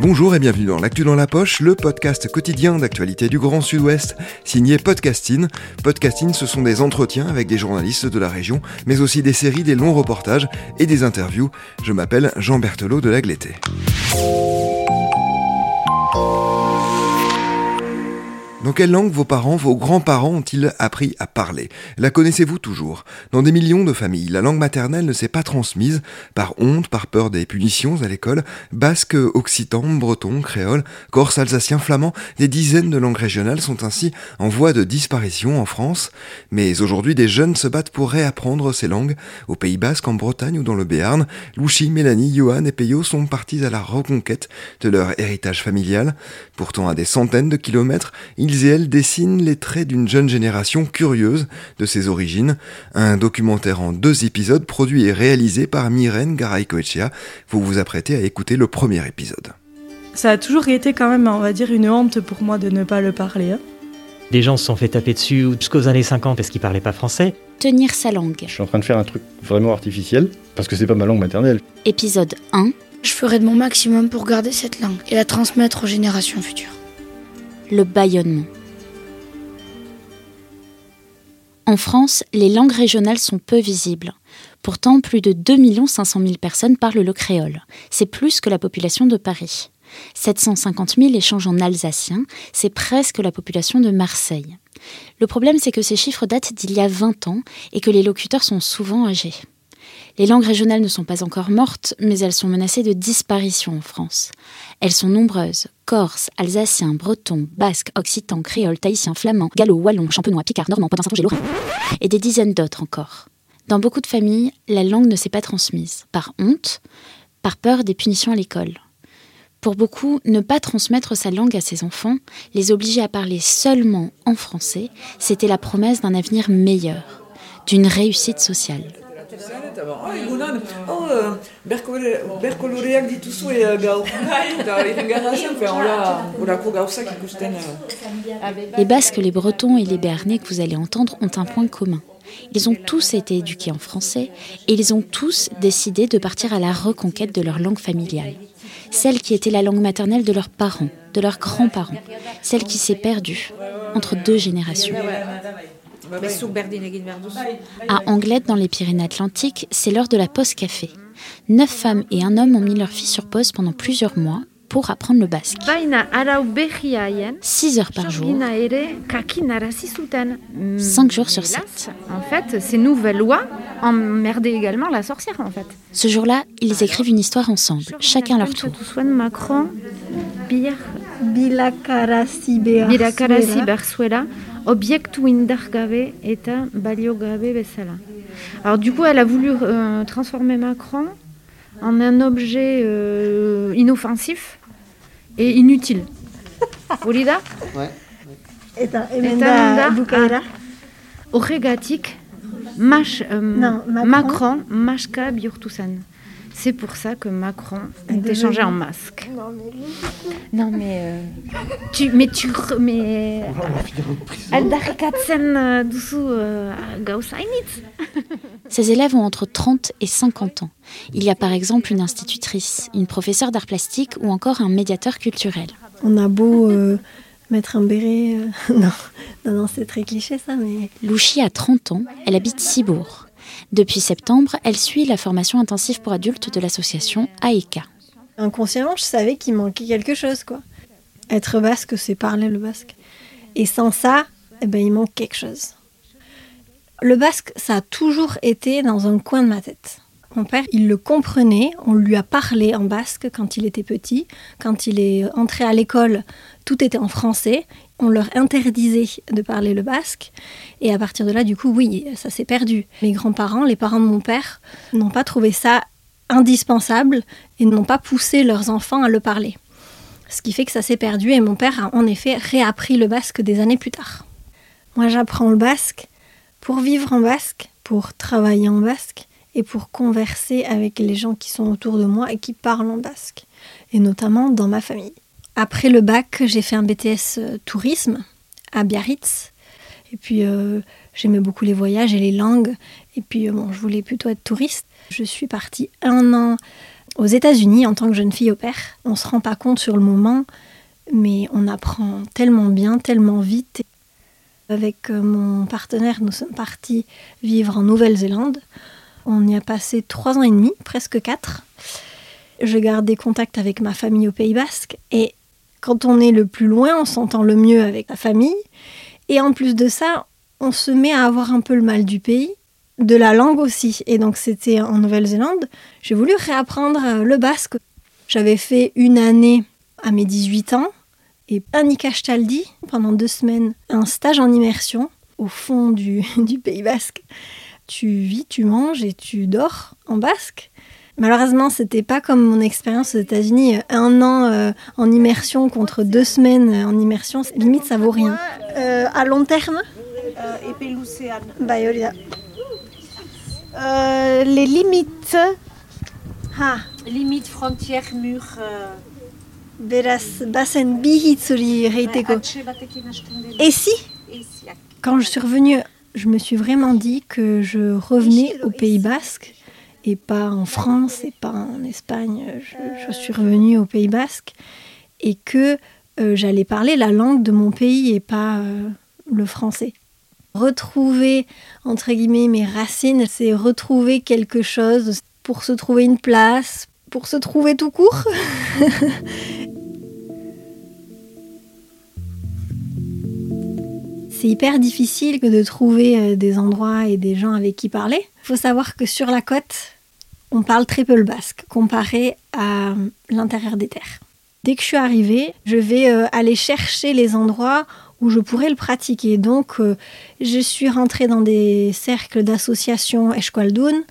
Bonjour et bienvenue dans L'actu dans la poche, le podcast quotidien d'actualité du Grand Sud-Ouest, signé Podcasting. Podcasting, ce sont des entretiens avec des journalistes de la région, mais aussi des séries, des longs reportages et des interviews. Je m'appelle Jean Berthelot de Lagleté. Dans quelle langue vos parents, vos grands-parents ont-ils appris à parler? La connaissez-vous toujours? Dans des millions de familles, la langue maternelle ne s'est pas transmise par honte, par peur des punitions à l'école. Basque, occitan, breton, créole, corse, alsacien, flamand, des dizaines de langues régionales sont ainsi en voie de disparition en France. Mais aujourd'hui, des jeunes se battent pour réapprendre ces langues. Au Pays Basque, en Bretagne ou dans le Béarn, Louchi, Mélanie, Johan et Peyo sont partis à la reconquête de leur héritage familial. Pourtant, à des centaines de kilomètres, et elles dessinent les traits d'une jeune génération curieuse de ses origines. Un documentaire en deux épisodes produit et réalisé par Myrène Garay-Coechea. Vous vous apprêtez à écouter le premier épisode. Ça a toujours été quand même, on va dire, une honte pour moi de ne pas le parler. hein. Des gens se sont fait taper dessus jusqu'aux années 50 parce qu'ils parlaient pas français. Tenir sa langue. Je suis en train de faire un truc vraiment artificiel parce que c'est pas ma langue maternelle. Épisode 1. Je ferai de mon maximum pour garder cette langue et la transmettre aux générations futures. Le bâillonnement. En France, les langues régionales sont peu visibles. Pourtant, plus de 2 500 000 personnes parlent le créole. C'est plus que la population de Paris. 750 000 échangent en alsacien, c'est presque la population de Marseille. Le problème, c'est que ces chiffres datent d'il y a 20 ans et que les locuteurs sont souvent âgés. Les langues régionales ne sont pas encore mortes, mais elles sont menacées de disparition en France. Elles sont nombreuses corse, alsacien, breton, basque, occitan, créole, tahitien, flamand, gallo, wallon, champenois, picard, normand, potin-saint-Onge et. Et des dizaines d'autres encore. Dans beaucoup de familles, la langue ne s'est pas transmise, par honte, par peur des punitions à l'école. Pour beaucoup, ne pas transmettre sa langue à ses enfants, les obliger à parler seulement en français, c'était la promesse d'un avenir meilleur, d'une réussite sociale. Egunon, berkole- berkoloreak dituzue gaur. Eta irrengarra zen, fe, hola, horako gauzak ikusten. Les Basques, les Bretons et les Béarnais que vous allez entendre ont un point commun. Ils ont tous été éduqués en français et ils ont tous décidé de partir à la reconquête de leur langue familiale. Celle qui était la langue maternelle de leurs parents, de leurs grands-parents. Celle qui s'est perdue entre deux générations. À Anglette, dans les Pyrénées-Atlantiques, c'est l'heure de la pause café. Neuf femmes et un homme ont mis leur fille sur pause pendant plusieurs mois pour apprendre le basque. Six heures par jour. Mm, Cinq jours sur sept. En fait, ces nouvelles lois emmerdaient également la sorcière, en fait. Ce jour-là, ils écrivent une histoire ensemble, chacun leur tour. Macron, bir, objektu indargabe eta baliogabe bezala. Alors du coup, elle a voulu euh, transformer Macron en un objet euh, inoffensif et inutile. Olida Eta Eta emenda da- bukaera. Horregatik, Mach, euh, Non, Macron. Macron, bihurtu zen. C'est pour ça que Macron est échangé en masque. Non mais euh, tu mais tu mais aldarrikatzen euh, euh. Ces élèves ont entre 30 et 50 ans. Il y a par exemple une institutrice, une professeure d'art plastique ou encore un médiateur culturel. On a beau euh, mettre un béret. euh, non, non, non c'est très cliché ça, mais. Louchi a 30 ans, elle habite Cibourg. Depuis septembre, elle suit la formation intensive pour adultes de l'association AECA. Inconsciemment, je savais qu'il manquait quelque chose, quoi. Être basque, c'est parler le basque. Et sans ça, eh ben, il manque quelque chose. Le basque, ça a toujours été dans un coin de ma tête. Mon père, il le comprenait, on lui a parlé en basque quand il était petit. Quand il est entré à l'école, tout était en français. On leur interdisait de parler le basque. Et à partir de là, du coup, oui, ça s'est perdu. Mes grands-parents, les parents de mon père, n'ont pas trouvé ça indispensable et n'ont pas poussé leurs enfants à le parler. Ce qui fait que ça s'est perdu et mon père a en effet réappris le basque des années plus tard. Moi, j'apprends le basque pour vivre en basque, pour travailler en basque et pour converser avec les gens qui sont autour de moi et qui parlent en basque, et notamment dans ma famille. Après le bac, j'ai fait un BTS euh, tourisme à Biarritz. Et puis euh, j'aimais beaucoup les voyages et les langues. Et puis euh, bon, je voulais plutôt être touriste. Je suis partie un an aux États-Unis en tant que jeune fille au père. On se rend pas compte sur le moment, mais on apprend tellement bien, tellement vite. Avec mon partenaire, nous sommes partis vivre en Nouvelle-Zélande. On y a passé trois ans et demi, presque quatre. Je gardais contact avec ma famille au Pays Basque et quand on est le plus loin, on s'entend le mieux avec la famille. Et en plus de ça, on se met à avoir un peu le mal du pays, de la langue aussi. Et donc c'était en Nouvelle-Zélande. J'ai voulu réapprendre euh, le basque. J'avais fait une année à mes 18 ans et Annika Staldi pendant deux semaines, un stage en immersion au fond du Pays Basque tu vis, tu manges et tu dors en basque. Malheureusement, c'était pas comme mon expérience aux États-Unis, un an euh, en immersion contre deux semaines en immersion, limite ça vaut rien. Euh, à long terme euh, Les limites. Ah. Limites, frontières, murs. Beraz, bazen bi Et si Quand je suis revenue je me suis vraiment dit que je revenais au Pays Basque et pas en France et pas en Espagne. Je, suis revenue au Pays Basque et que euh, j'allais parler la langue de mon pays et pas euh, le français. Retrouver, entre guillemets, mes racines, c'est retrouver quelque chose pour se trouver une place, pour se trouver tout court. c'est hyper difficile que de trouver euh, des endroits et des gens avec qui parler. Il faut savoir que sur la côte, on parle très peu le basque comparé à l'intérieur des terres. Dès que je suis arrivée, je vais euh, aller chercher les endroits où je pourrais le pratiquer. Donc, euh, je suis rentrée dans des cercles d'associations Esqualdoun,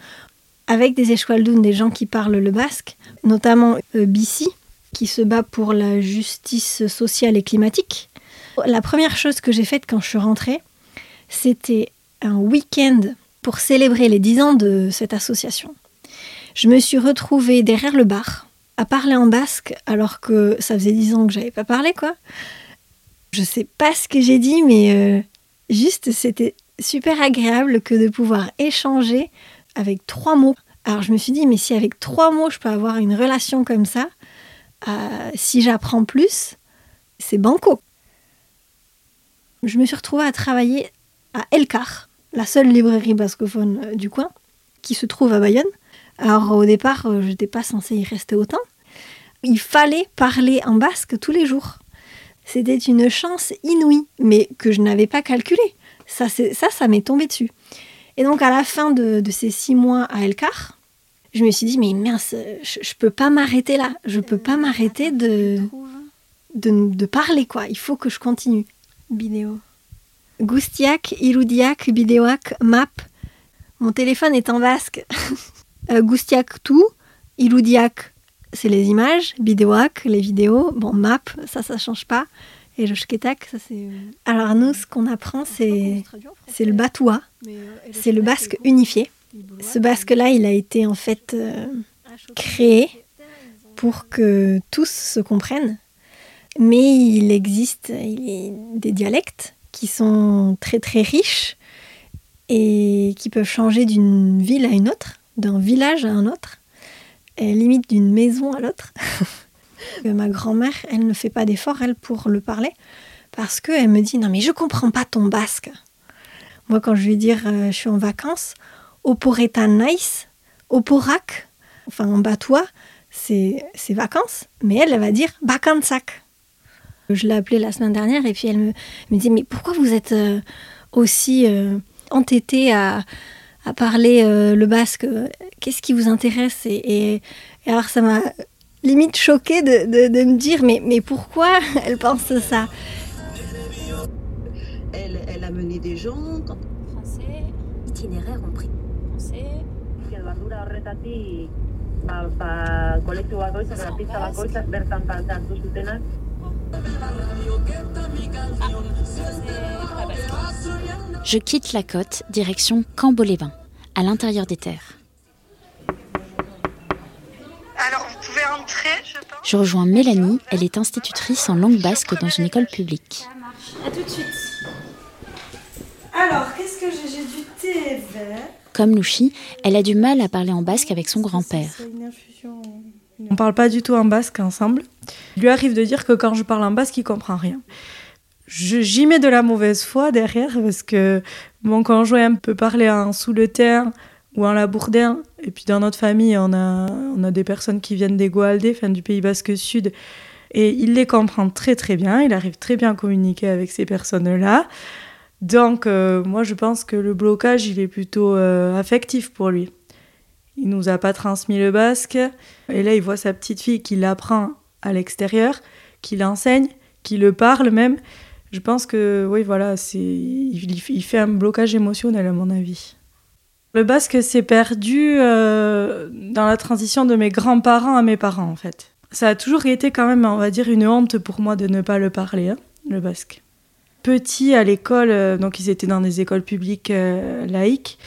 avec des Esqualdoun, des gens qui parlent le basque, notamment BC, qui se bat pour la justice sociale et climatique. La première chose que j'ai faite quand je suis rentrée, c'était un week-end pour célébrer les 10 ans de cette association. Je me suis retrouvée derrière le bar à parler en basque alors que ça faisait 10 ans que j'avais pas parlé quoi. Je sais pas ce que j'ai dit mais euh, juste c'était super agréable que de pouvoir échanger avec trois mots. Alors je me suis dit mais si avec trois mots je peux avoir une relation comme ça, euh, si j'apprends plus, c'est banco je me suis retrouvée à travailler à Elcar, la seule librairie bascophone euh, du coin, qui se trouve à Bayonne. Alors au départ, euh, je n'étais pas censée y rester autant. Il fallait parler en basque tous les jours. C'était une chance inouïe, mais que je n'avais pas calculée. Ça, ça, ça m'est tombé dessus. Et donc à la fin de, ces six mois à Elcar, je me suis dit, mais mince, je, ne peux pas m'arrêter là. Je peux pas m'arrêter de, de, de parler, quoi. Il faut que je continue. Bideo. Gustiak, Irudiak, Bideoak, Map. Mon téléphone est en basque. Euh, Gustiak tout, Irudiak c'est les images, Bideoak les vidéos, bon Map ça ça change pas. Et le shketak, ça c'est. Euh, Alors nous, ce qu'on apprend, c'est c'est le batoua, euh, c'est le basque unifié. Ce basque-là, il a été en fait créé pour que tous se comprennent mais il existe des dialectes qui sont très très riches et qui peuvent changer d'une ville à une autre, d'un village à un autre, et limite d'une maison à l'autre. Ma grand-mère, elle ne fait pas d'effort, elle, pour le parler, parce qu'elle me dit, non mais je comprends pas ton basque. Moi, quand je lui dis, euh, je suis en vacances, oporeta nice, oporak, enfin en batois, c'est vacances, mais elle, elle va dire bakansak. Je l'ai appelée la semaine dernière et puis elle me, me dit Mais pourquoi vous êtes euh, aussi euh, entêté à, à parler euh, le basque. Qu'est-ce qui vous intéresse et, et, alors ça m'a limite choqué de, de, de, me dire mais, mais pourquoi elle pense ça? Elle, elle, a mené des gens quand... français. Itinéraire en prix. Français je quitte la côte, direction Cambo-les-Bains, à l'intérieur des terres. Alors, vous pouvez entrer, je pense. Je rejoins Mélanie, elle est institutrice en langue basque dans une école publique. À tout de suite. Alors, qu'est-ce que j'ai? J'ai du thé vert. Comme Louchi, elle a du mal à parler en basque avec son grand-père. On parle pas du tout en basque ensemble. Il lui arrive de dire que quand je parle en basque, il comprend rien. J'y mets de la mauvaise foi derrière parce que mon conjoint peut parler en sous le terre ou en labourdin. Et puis dans notre famille, on a, on a des personnes qui viennent des Goaldé, enfin, du Pays Basque Sud. Et il les comprend très très bien. Il arrive très bien à communiquer avec ces personnes-là. Donc euh, moi je pense que le blocage il est plutôt euh, affectif pour lui. Il nous a pas transmis le basque et là il voit sa petite fille qui l'apprend à l'extérieur, qui l'enseigne, qui le parle même. Je pense que oui voilà, c'est il, fait un blocage émotionnel à mon avis. Le basque s'est perdu euh, dans la transition de mes grands-parents à mes parents en fait. Ça a toujours été quand même on va dire une honte pour moi de ne pas le parler hein, le basque petits à l'école, euh, donc ils étaient dans des écoles publiques euh, laïques,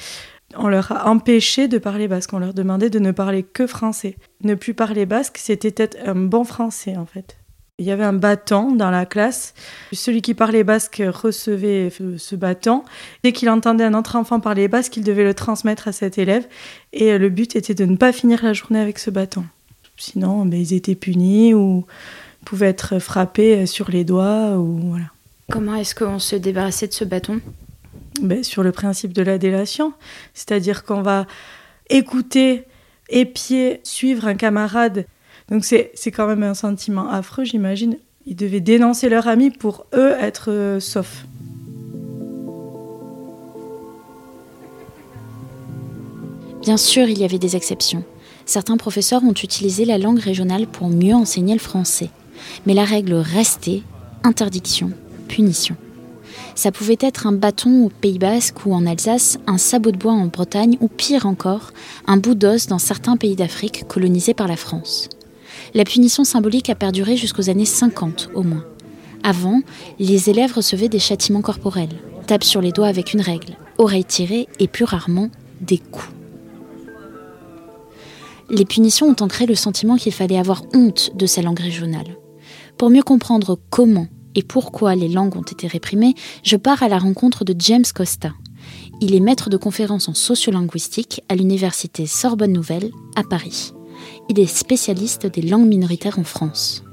on leur a empêché de parler basque. On leur demandait de ne parler que français. Ne plus parler basque, c'était être un bon français en fait. Il y avait un bâton dans la classe. Celui qui parlait basque recevait ce bâton. Dès qu'il entendait un autre enfant parler basque, il devait le transmettre à cet élève. Et le but était de ne pas finir la journée avec ce bâton. Sinon, ben, ils étaient punis ou pouvaient être frappés sur les doigts ou voilà. Comment est-ce qu'on se débarrassait de ce bâton? Ben, Sur le principe de la délation. C'est-à-dire qu'on va écouter, épier, suivre un camarade. Donc c'est quand même un sentiment affreux, j'imagine. Ils devaient dénoncer leur ami pour eux être euh, saufs. Bien sûr, il y avait des exceptions. Certains professeurs ont utilisé la langue régionale pour mieux enseigner le français. Mais la règle restait interdiction punition. Ça pouvait être un bâton au Pays Basque ou en Alsace, un sabot de bois en Bretagne ou pire encore, un bout d'os dans certains pays d'Afrique colonisés par la France. La punition symbolique a perduré jusqu'aux années 50 au moins. Avant, les élèves recevaient des châtiments corporels, tape sur les doigts avec une règle, oreilles tirées et plus rarement des coups. Les punitions ont ancré le sentiment qu'il fallait avoir honte de sa langue régionale. Pour mieux comprendre comment et pourquoi les langues ont été réprimées, je pars à la rencontre de James Costa. Il est maître de conférences en sociolinguistique à l'université Sorbonne Nouvelle à Paris. Il est spécialiste des langues minoritaires en France.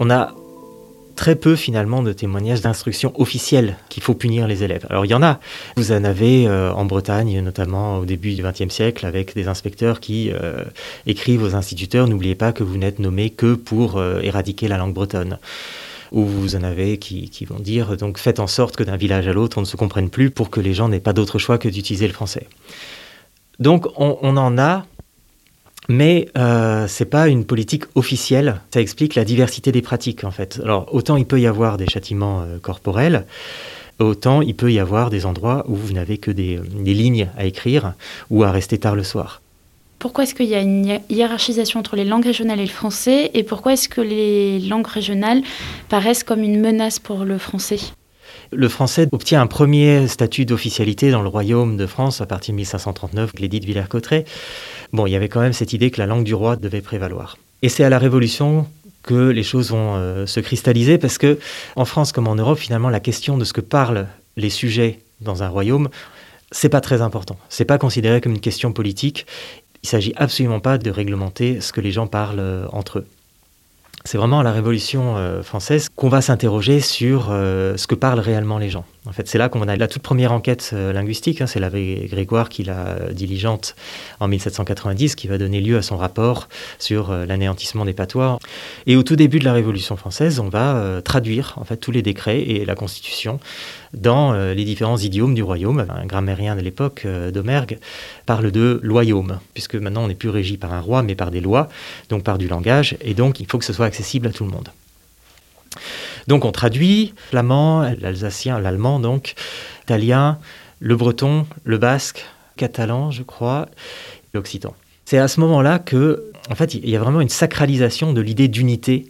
On a très peu finalement de témoignages d'instruction officielle qu'il faut punir les élèves. Alors il y en a. Vous en avez euh, en Bretagne, notamment au début du XXe siècle, avec des inspecteurs qui euh, écrivent aux instituteurs n'oubliez pas que vous n'êtes nommé que pour euh, éradiquer la langue bretonne où vous en avez qui, qui, vont dire donc faites en sorte que d'un village à l'autre on ne se comprenne plus pour que les gens n'aient pas d'autre choix que d'utiliser le français. Donc on, en a, mais euh, c'est pas une politique officielle. Ça explique la diversité des pratiques en fait. Alors autant il peut y avoir des châtiments euh, corporels, autant il peut y avoir des endroits où vous n'avez que des, des lignes à écrire ou à rester tard le soir pourquoi est-ce qu'il y a une hiérarchisation entre les langues régionales et le français et pourquoi est-ce que les langues régionales paraissent comme une menace pour le français? Le français obtient un premier statut d'officialité dans le royaume de France à partir de 1539, l'édit de Villers-Cotterêts. Bon, il y avait quand même cette idée que la langue du roi devait prévaloir. Et c'est à la Révolution que les choses vont euh, se cristalliser parce que en France comme en Europe, finalement, la question de ce que parlent les sujets dans un royaume, c'est pas très important. C'est pas considéré comme une question politique il ne s'agit absolument pas de réglementer ce que les gens parlent euh, entre eux. C'est vraiment à la Révolution euh, française qu'on va s'interroger sur euh, ce que parlent réellement les gens. En fait, c'est là qu'on a la toute première enquête euh, linguistique. Hein, c'est l'abbé Grégoire qui la diligente en 1790, qui va donner lieu à son rapport sur euh, l'anéantissement des patois. Et au tout début de la Révolution française, on va euh, traduire en fait tous les décrets et la Constitution dans les différents idiomes du royaume. Un grammairien de l'époque, Domergue, parle de loyaume, puisque maintenant on n'est plus régi par un roi, mais par des lois, donc par du langage, et donc il faut que ce soit accessible à tout le monde. Donc on traduit l'allemand, l'alsacien, l'allemand donc, l'italien, le breton, le basque, catalan, je crois, l'occitan. C'est à ce moment-là que, en fait, il y a vraiment une sacralisation de l'idée d'unité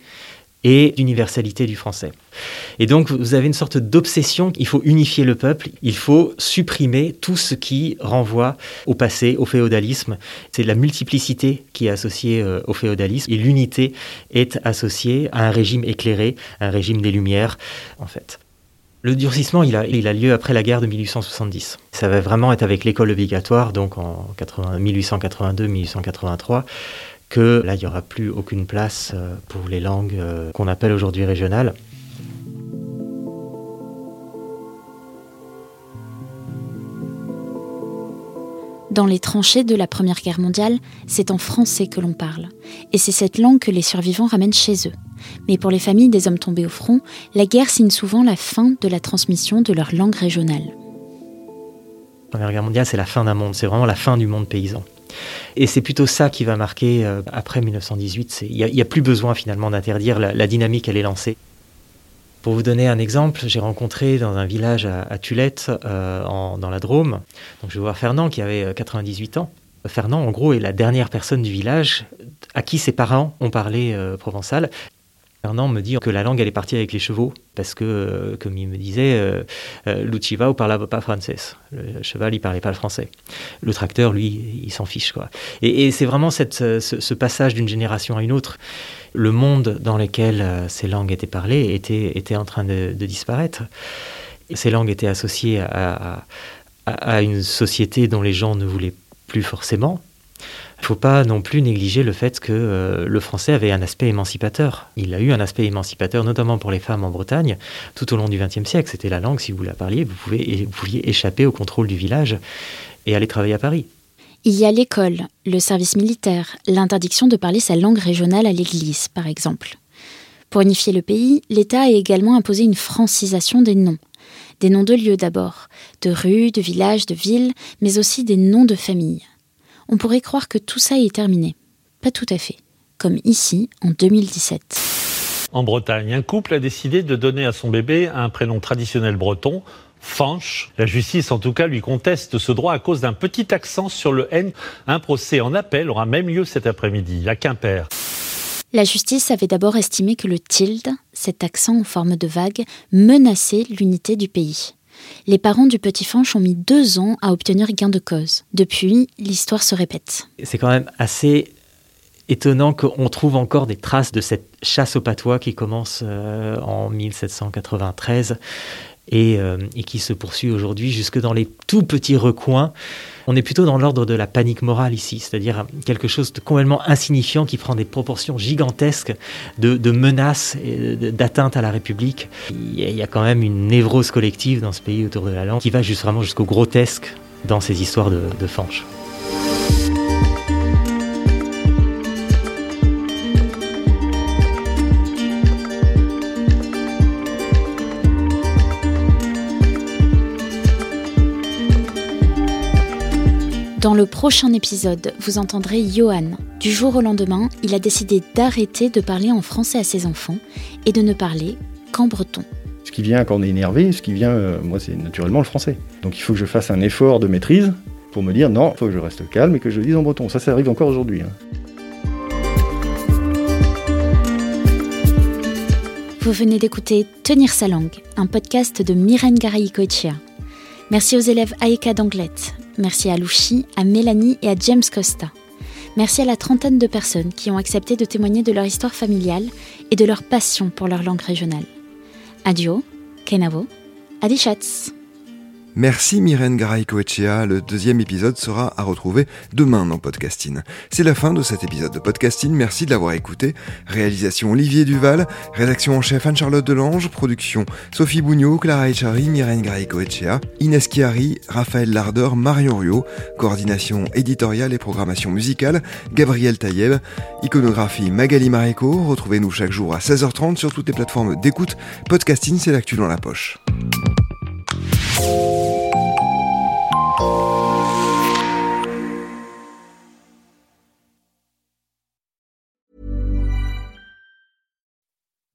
et d'universalité du français. Et donc vous avez une sorte d'obsession, il faut unifier le peuple, il faut supprimer tout ce qui renvoie au passé, au féodalisme. C'est la multiplicité qui est associée euh, au féodalisme et l'unité est associée à un régime éclairé, un régime des Lumières en fait. Le durcissement, il a, il a, lieu après la guerre de 1870. Ça va vraiment être avec l'école obligatoire, donc en 1882-1883 que là, il n'y aura plus aucune place euh, pour les langues euh, qu'on appelle aujourd'hui régionales. Dans les tranchées de la Première Guerre mondiale, c'est en français que l'on parle. Et c'est cette langue que les survivants ramènent chez eux. Mais pour les familles des hommes tombés au front, la guerre signe souvent la fin de la transmission de leur langue régionale. La Première Guerre mondiale, c'est la fin d'un monde, c'est vraiment la fin du monde paysan. Et c'est plutôt ça qui va marquer euh, après 1918. Il n'y a, plus besoin finalement d'interdire, la, dynamique elle est lancée. Pour vous donner un exemple, j'ai rencontré dans un village à, Tulette, euh, dans la Drôme, donc je vais voir Fernand qui avait 98 euh, ans. Fernand, en gros, est la dernière personne du village à qui ses parents ont parlé provençal. Me dit que la langue, elle est partie avec les chevaux, parce que, euh, comme il me disait, euh, euh ne parlait pas français. Le cheval, il parlait pas le français. Le tracteur, lui, il s'en fiche. Quoi. Et, c'est vraiment cette, ce, passage d'une génération à une autre. Le monde dans lequel euh, ces langues étaient parlées était, était en train de, disparaître. ces langues étaient associées à, à une société dont les gens ne voulaient plus forcément. Il ne faut pas non plus négliger le fait que euh, le français avait un aspect émancipateur. Il a eu un aspect émancipateur, notamment pour les femmes en Bretagne, tout au long du XXe siècle. C'était la langue, si vous la parliez, vous, pouvez, vous pouviez échapper au contrôle du village et aller travailler à Paris. Il y a l'école, le service militaire, l'interdiction de parler sa langue régionale à l'église, par exemple. Pour unifier le pays, l'État a également imposé une francisation des noms. Des noms de lieux d'abord, de rues, de villages, de villes, mais aussi des noms de familles on pourrait croire que tout ça est terminé. Pas tout à fait, comme ici en 2017. En Bretagne, un couple a décidé de donner à son bébé un prénom traditionnel breton, Fanche. La justice, en tout cas, lui conteste ce droit à cause d'un petit accent sur le N. Un procès en appel aura même lieu cet après-midi à Quimper. La justice avait d'abord estimé que le tilde, cet accent en forme de vague, menaçait l'unité du pays. Les parents du petit Fanche ont mis deux ans à obtenir gain de cause. Depuis, l'histoire se répète. C'est quand même assez étonnant qu'on trouve encore des traces de cette chasse au patois qui commence euh, en 1793 euh, et, qui se poursuit aujourd'hui jusque dans les tout petits recoins. On est plutôt dans l'ordre de la panique morale ici, c'est-à-dire quelque chose de complètement insignifiant qui prend des proportions gigantesques de, menaces et d'atteinte à la République. Il y, a, quand même une névrose collective dans ce pays autour de la langue qui va juste vraiment jusqu'au grotesque dans ces histoires de, de fanches. Dans le prochain épisode, vous entendrez Johan. Du jour au lendemain, il a décidé d'arrêter de parler en français à ses enfants et de ne parler qu'en breton. Ce qui vient quand on est énervé, ce qui vient, euh, moi, c'est naturellement le français. Donc il faut que je fasse un effort de maîtrise pour me dire non, il faut que je reste calme et que je le dise en breton. Ça, ça arrive encore aujourd'hui. Hein. Vous venez d'écouter Tenir sa langue, un podcast de Myrène garay Merci aux élèves Aeka d'Anglette, Merci à Louchi, à Mélanie et à James Costa. Merci à la trentaine de personnes qui ont accepté de témoigner de leur histoire familiale et de leur passion pour leur langue régionale. Adio, Kenavo, Adichatz. Merci Myrène Garay-Coetchea. Le deuxième épisode sera à retrouver demain dans Podcasting. C'est la fin de cet épisode de Podcasting. Merci de l'avoir écouté. Réalisation Olivier Duval, rédaction en chef Anne-Charlotte Delange, production Sophie Bougnot, Clara Echari, Myrène Garay-Coetchea, Inès Chiari, Raphaël Lardeur, Marion Rio, coordination éditoriale et programmation musicale, Gabriel Taïeb, iconographie Magali Maréco. Retrouvez-nous chaque jour à 16h30 sur toutes les plateformes d'écoute. Podcasting, c'est l'actu dans la poche.